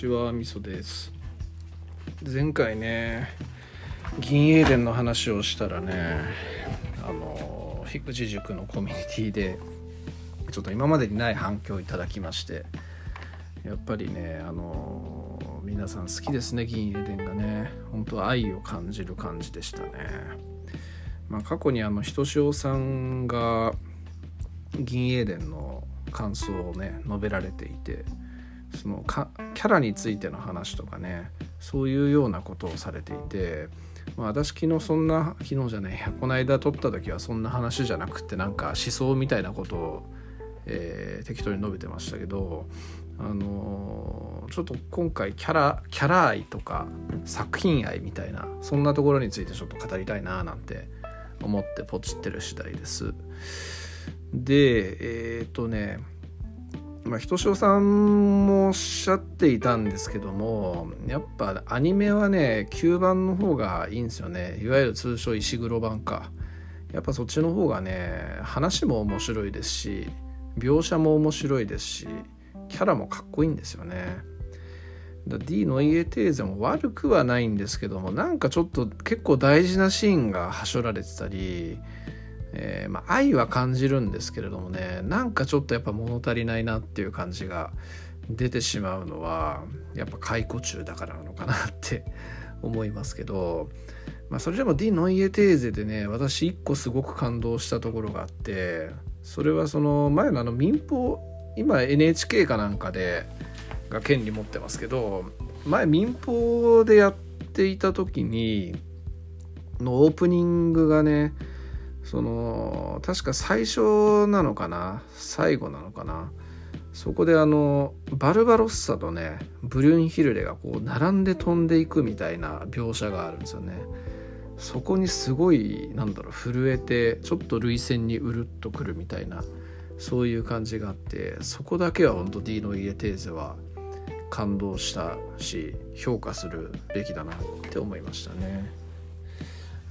ちはみそです。前回ね銀英伝の話をしたらねあの樋口塾のコミュニティでちょっと今までにない反響をいただきましてやっぱりねあの皆さん好きですね銀英伝がね。本当愛を感じる感じでしたね。まあ過去にあのひとしおさんが銀英伝の感想をね述べられていてそのかキャラについての話とかねそういうようなことをされていて、まあ、私昨日そんな昨日じゃないこの間撮った時はそんな話じゃなくてなんか思想みたいなことを、えー、適当に述べてましたけどあのー、ちょっと今回キャラキャラ愛とか作品愛みたいなそんなところについてちょっと語りたいななんて思ってポチってる次第です。でえっ、ー、とねまあ、ひとしおさんもおっしゃっていたんですけどもやっぱアニメはね9番の方がいいんですよね。いわゆる通称石黒版か。やっぱそっちの方がね話も面白いですし描写も面白いですしキャラもかっこいいんですよね。D の家テーゼも悪くはないんですけどもなんかちょっと結構大事なシーンがはしょられてたりえー、まあ、愛は感じるんですけれどもねなんかちょっとやっぱ物足りないなっていう感じが出てしまうのはやっぱ解雇中だからなのかなって 思いますけど、まあ、それでもディ・ノイエテーゼでね私一個すごく感動したところがあってそれはその前のあの民放今 NHK かなんかでが権利持ってますけど前民放でやっていた時にのオープニングがねその確か最初なのかな？最後なのかな？そこであのバルバロッサとねブリュンヒルレがこう並んで飛んでいくみたいな描写があるんですよね。そこにすごいなんだろう震えてちょっと涙腺にうるっとくるみたいなそういう感じがあってそこだけは本当 D の家テーゼは感動したし評価するべきだなって思いましたね。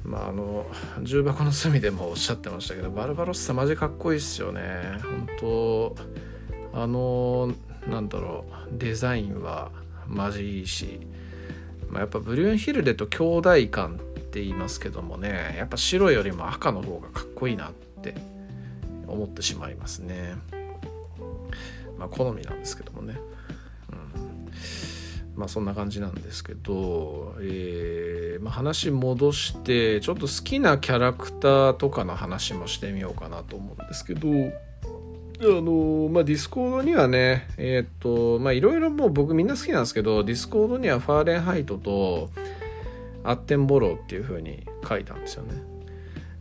まああの重箱の隅でもおっしゃってましたけどバルバロッサマジかっこいいっすよね。本当あのなんだろうデザインはマジいいし、まあ、やっぱブリュンヒルデと兄弟感って言いますけどもねやっぱ白よりも赤の方がかっこいいなって思ってしまいますね。まあ好みなんですけどもね。まあそんな感じなんですけど、えーまあ、話戻してちょっと好きなキャラクターとかの話もしてみようかなと思うんですけどあのまあディスコードにはねえっ、とまあいろいろもう僕みんな好きなんですけどディスコードにはファーレンハイトとアッテンボローっていう風に書いたんですよね。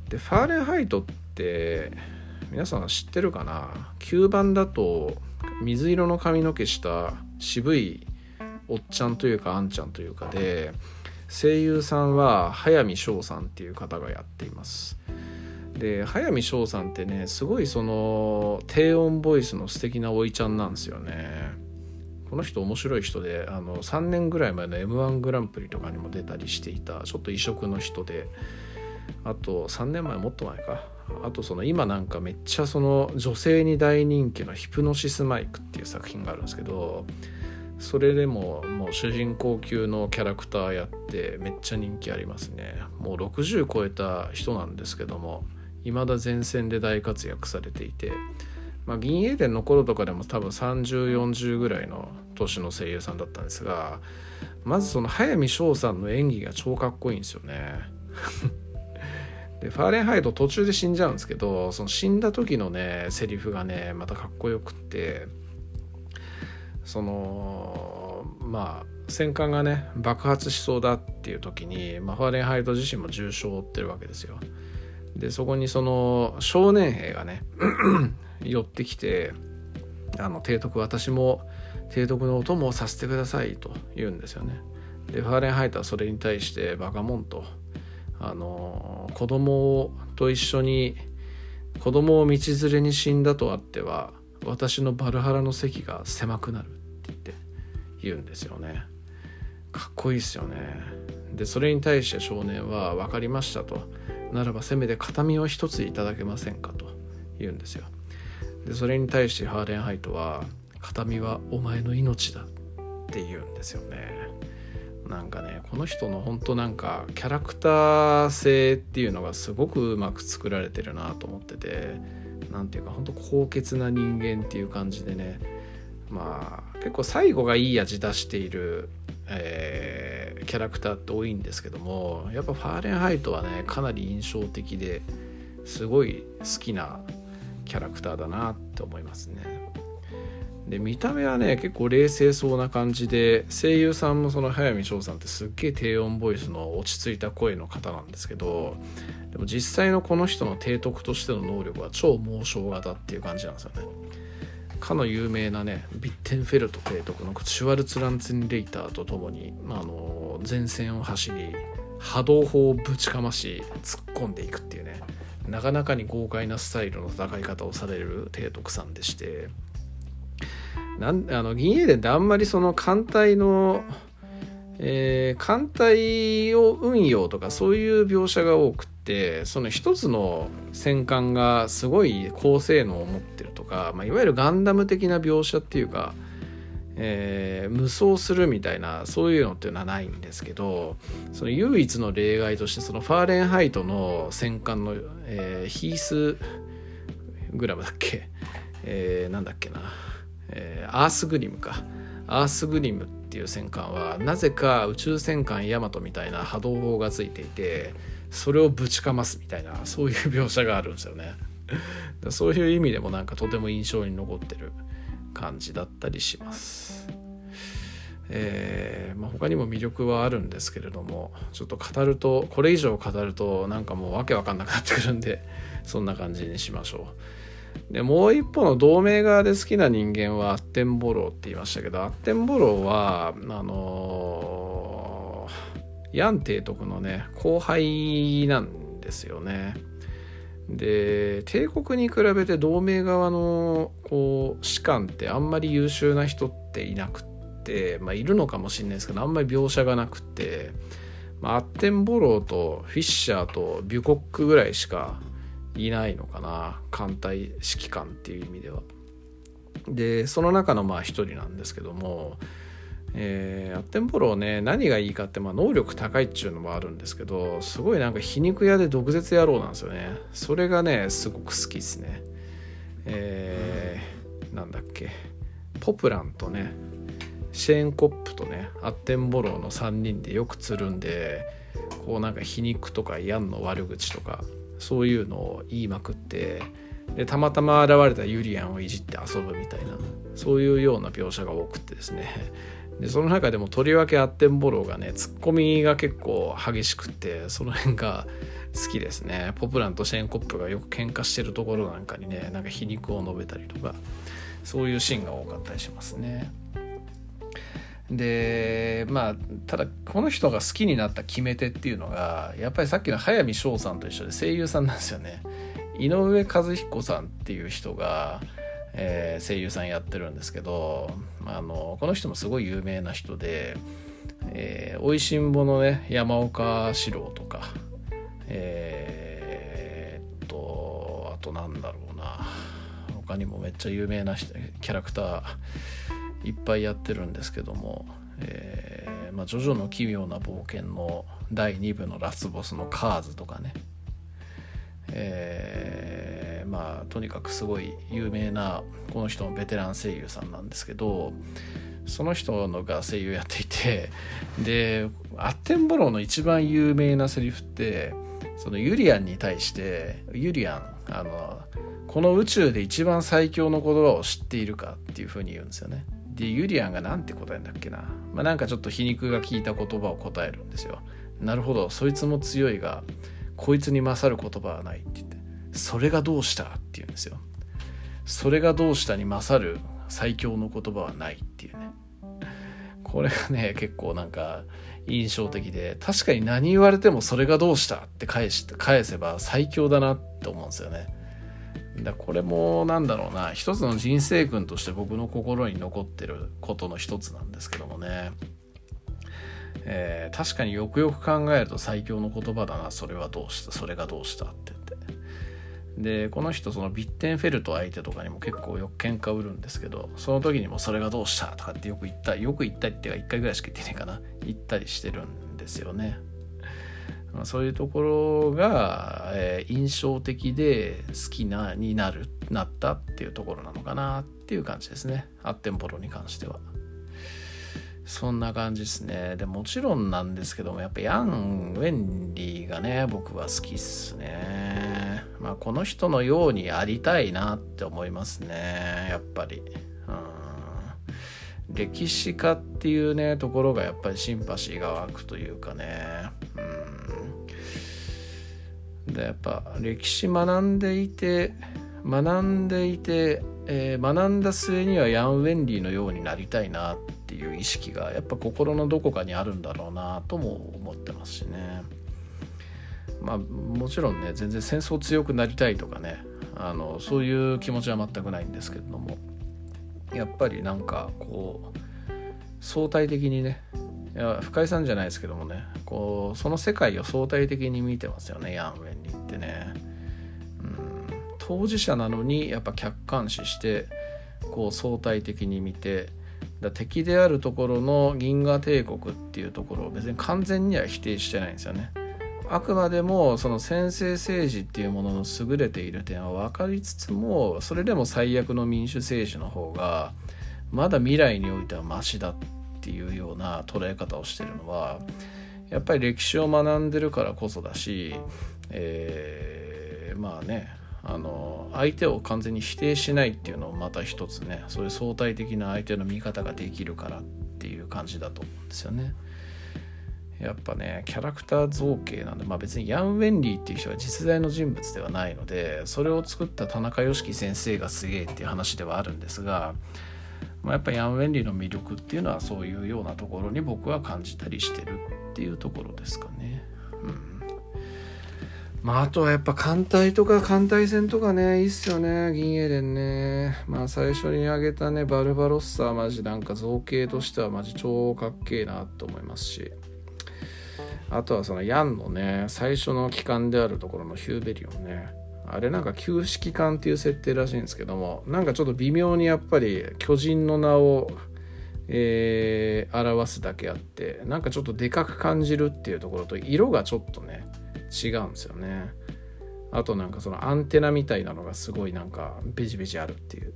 でファーレンハイトって皆さん知ってるかな？旧版だと水色の髪の毛した渋いおっちゃんというかあんちゃんというかで声優さんは早見翔さんっていう方がやっています。で早見翔さんってねすごいその低音ボイスの素敵なおいちゃんなんですよね。この人面白い人であの3年ぐらい前の m 1グランプリとかにも出たりしていたちょっと異色の人で。あと3年前もっと前か。あとその今なんかめっちゃその女性に大人気のヒプノシスマイクっていう作品があるんですけどそれでももう主人公級のキャラクターやってめっちゃ人気ありますね。もう60超えた人なんですけども未だ前線で大活躍されていてまあ銀英伝の頃とかでも多分3040ぐらいの年の声優さんだったんですがまずその早見翔さんの演技が超かっこいいんですよね。でファーレンハイト途中で死んじゃうんですけどその死んだ時のねセリフがねまたかっこよくってそのまあ戦艦がね爆発しそうだっていう時に、まあ、ファーレンハイト自身も重傷を負ってるわけですよ。でそこにその少年兵がね 寄ってきて「あの提督私も提督のお供をさせてください」と言うんですよね。でファーレンハイトはそれに対して「バカモン」とあの子供と一緒に子供を道連れに死んだとあっては私のバルハラの席が狭くなるって言うんですよね。かっこいいっすよね。でそれに対して少年は分かりましたと。ならばせめて形見を一ついただけませんかと言うんですよ。でそれに対してハーレンハイトは形見はお前の命だって言うんですよね。なんかねこの人の本当なんかキャラクター性っていうのがすごくうまく作られてるなと思ってて何ていうか本当高潔な人間っていう感じでねまあ結構最後がいい味出している、えー、キャラクターって多いんですけどもやっぱファーレンハイトはねかなり印象的ですごい好きなキャラクターだなって思いますね。で見た目はね結構冷静そうな感じで声優さんもその早見翔さんってすっげえ低音ボイスの落ち着いた声の方なんですけどでも実際のこの人の提督としての能力は超猛将型っていう感じなんですよね。かの有名なねビッテンフェルト提督のシュワルツランツンレイターとともに、まあ、あの前線を走り波動砲をぶちかまし突っ込んでいくっていうねなかなかに豪快なスタイルの戦い方をされる提督さんでしてなんあの銀英伝ってあんまりその艦隊の、えー、艦隊を運用とかそういう描写が多くてその一つの戦艦がすごい高性能を持ってるとか、まあ、いわゆるガンダム的な描写っていうか、えー、無双するみたいなそういうのっていうのはないんですけどその唯一の例外としてそのファーレンハイトの戦艦の、えー、ヒースグラムだっけ、えー、なんだっけなえー、アースグリムか。アースグリムっていう戦艦はなぜか宇宙戦艦ヤマトみたいな波動砲がついていてそれをぶちかますみたいなそういう描写があるんですよね。そういう意味でもなんかとても印象に残ってる感じだったりします。えー、まあ、他にも魅力はあるんですけれどもちょっと語るとこれ以上語るとなんかもうわけわかんなくなってくるんでそんな感じにしましょう。でもう一方の同盟側で好きな人間はアッテンボローって言いましたけどアッテンボローはあのー、ヤン提督のね後輩なんですよね。で帝国に比べて同盟側のこう士官ってあんまり優秀な人っていなくってまあいるのかもしれないですけどあんまり描写がなくて、まあ、アッテンボローとフィッシャーとビュコックぐらいしかいないのかな艦隊指揮官っていう意味では。でその中のまあ一人なんですけども、えー、アッテンボローね何がいいかって、まあ、能力高いっちゅうのもあるんですけどすごいなんか皮肉屋で毒舌野郎なんですよね。それがねすごく好きですね。えー、なんだっけ。ポプランとねシェーンコップとねアッテンボローの3人でよくつるんでこうなんか皮肉とかヤンの悪口とかそういうのを言いまくってでたまたま現れたユリアンをいじって遊ぶみたいなそういうような描写が多くてですね。でその中でもとりわけアッテンボローがねツッコミが結構激しくってその辺が好きですねポプランとシェーンコップがよく喧嘩してるところなんかにねなんか皮肉を述べたりとかそういうシーンが多かったりしますね。でまあただこの人が好きになった決め手っていうのがやっぱりさっきの速水翔さんと一緒で声優さんなんですよね井上和彦さんっていう人が、えー、声優さんやってるんですけどあのこの人もすごい有名な人で「えー、おいしんぼ」のね山岡四郎とかえー、っとあとなんだろうな。他にもめっちゃ有名なキャラクターいっぱいやってるんですけども「えーまあ、ジョジョの奇妙な冒険」の第2部のラスボスのカーズとかね。えー、まあとにかくすごい有名なこの人のベテラン声優さんなんですけどその人のが声優やっていてでアッテンボローの一番有名なセリフってそのユリアンに対してユリアンあのこの宇宙で一番最強の言葉を知っているかっていうふうに言うんですよね。でユリアンが何て答えるんだっけな、まあ、なんかちょっと皮肉が効いた言葉を答えるんですよ。なるほどそいつも強いが。こいつに勝る言葉はないって言って。それがどうしたって言うんですよ。それがどうしたに勝る最強の言葉はないっていうね。これがね結構なんか印象的で確かに何言われてもそれがどうしたって返して返せば最強だなって思うんですよね。だこれもなんだろうな。一つの人生訓として僕の心に残ってることの一つなんですけどもね、えー、確かによくよく考えると最強の言葉だなそれはどうしたそれがどうしたって言ってでこの人そのビッテンフェルト相手とかにも結構よく喧嘩売るんですけどその時にもそれがどうしたとかってよく言ったよく言ったりっていうか1回ぐらいしか言ってないかな言ったりしてるんですよね。ま、そういうところが、えー、印象的で好きなになるなったっていうところなのかなっていう感じですねアッテンボロに関しては。そんな感じですね。でもちろんなんですけども、やっぱヤン・ウェンリーがね、僕は好きっすね。まあ、この人のようにありたいなって思いますね、やっぱり。うん、歴史家っていうね、ところがやっぱりシンパシーが湧くというかね。うん、で、やっぱ歴史学んでいて、学んでいて、えー、学んだ末にはヤン・ウェンリーのようになりたいなっていう意識がやっぱ心のどこかにあるんだろうなとも思ってますしね。まあもちろんね全然戦争強くなりたいとかねあのそういう気持ちは全くないんですけれどもやっぱりなんかこう相対的にねいや深井さんじゃないですけどもねこうその世界を相対的に見てますよねヤン・ウェンリってね、うん、当事者なのにやっぱ客観視してこう相対的に見てだ敵であるところの銀河帝国っていうところを別に完全には否定してないんですよね。あくまでもその先制政治っていうものの優れている点は分かりつつもそれでも最悪の民主政治の方がまだ未来においてはマシだっていうような捉え方をしてるのはやっぱり歴史を学んでるからこそだし、えー、まあねあの相手を完全に否定しないっていうのもまた一つねそういう相対的な相手の見方ができるからっていう感じだと思うんですよね。やっぱねキャラクター造形なんで、まあ、別にヤン・ウェンリーっていう人は実在の人物ではないのでそれを作った田中良樹先生がすげえっていう話ではあるんですが、まあ、やっぱヤン・ウェンリーの魅力っていうのはそういうようなところに僕は感じたりしてるっていうところですかね。うんまあ、あとはやっぱ艦隊とか艦隊戦とかね、いいっすよね、銀英伝ね。まあ最初に挙げたね、バルバロッサはマジなんか造形としてはマジ超かっけえなと思いますし。あとはそのヤンのね、最初の機関であるところのヒューベリオンね。あれなんか旧式艦っていう設定らしいんですけども、なんかちょっと微妙にやっぱり巨人の名を、えー、表すだけあって、なんかちょっとでかく感じるっていうところと、色がちょっとね、違うんですよね。あとなんかそのアンテナみたいなのがすごいなんかベジベジあるっていう。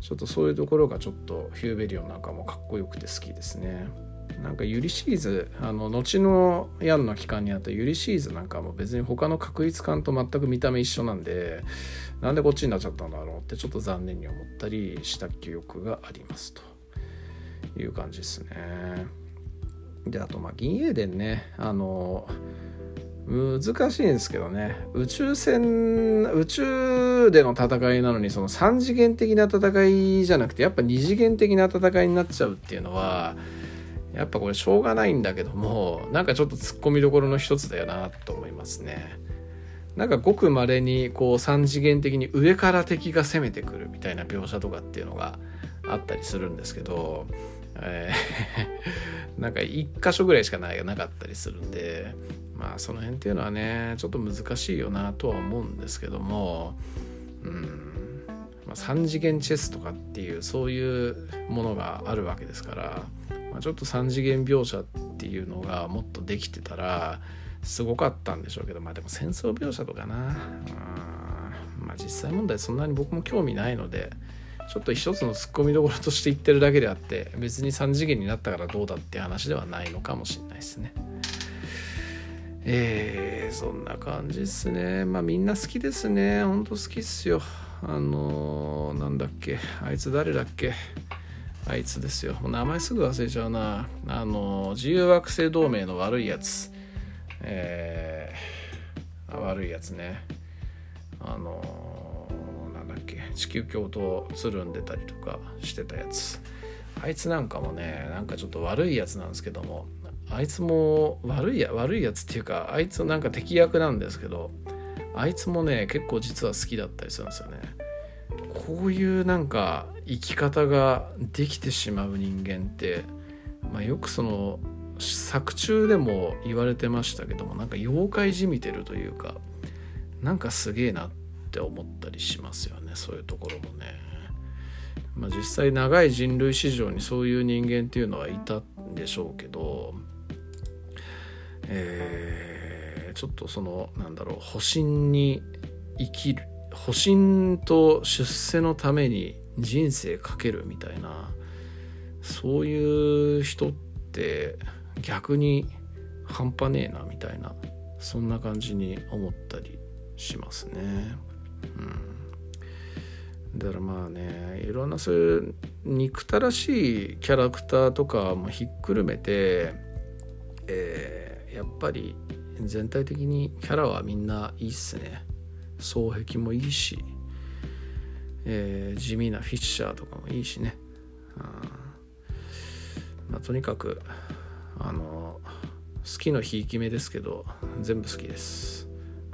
ちょっとそういうところがちょっとヒューベリオンなんかもかっこよくて好きですね。なんかユリシーズあの後のヤンの期間にあったユリシーズなんかも別に他の確率感と全く見た目一緒なんでなんでこっちになっちゃったんだろうってちょっと残念に思ったりした記憶がありますと。いう感じですね。であとまあ銀英伝ね。あの難しいんですけどね。宇宙船宇宙での戦いなのにその3次元的な戦いじゃなくてやっぱ2次元的な戦いになっちゃうっていうのはやっぱこれしょうがないんだけどもなんかちょっと突っ込みどころの一つだよなと思いますね。なんかごくまれにこう3次元的に上から敵が攻めてくるみたいな描写とかっていうのがあったりするんですけど、え、なんか1箇所ぐらいしかないなかったりするんでまあその辺っていうのはねちょっと難しいよなとは思うんですけどもうん、まあ、3次元チェスとかっていうそういうものがあるわけですから、まあ、ちょっと3次元描写っていうのがもっとできてたらすごかったんでしょうけどまあでも戦争描写とかなまあ実際問題そんなに僕も興味ないのでちょっと一つのツッコミどころとして言ってるだけであって別に3次元になったからどうだって話ではないのかもしれないですね。えー、そんな感じっすね。まあみんな好きですね。ほんと好きっすよ。あのー、なんだっけ。あいつ誰だっけ。あいつですよ。名前すぐ忘れちゃうな。あのー、自由惑星同盟の悪いやつ。えー、悪いやつね。あのー、なんだっけ。地球鏡とつるんでたりとかしてたやつ。あいつなんかもね、なんかちょっと悪いやつなんですけども、あいつも悪いや悪いやつっていうかあいつなんか敵役なんですけどあいつもね結構実は好きだったりするんですよねこういうなんか生き方ができてしまう人間って、まあ、よくその作中でも言われてましたけどもなんか妖怪じみてるというかなんかすげえなって思ったりしますよねそういうところもね。まあ、実際長い人類史上にそういう人間っていうのはいたんでしょうけど、えー、ちょっとそのなんだろう保身に生きる保身と出世のために人生かけるみたいなそういう人って逆に半端ねえなみたいなそんな感じに思ったりしますね。うん、だからまあねいろんなそういう憎たらしいキャラクターとかもひっくるめて、え、やっぱり全体的にキャラはみんないいっすね。双璧もいいし、えー、地味なフィッシャーとかもいいしね。うんまあ、とにかくあの好きのひいき目ですけど全部好きです。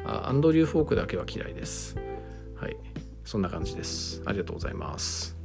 あアンドリュー・フォークだけは嫌いです。はい。そんな感じです。ありがとうございます。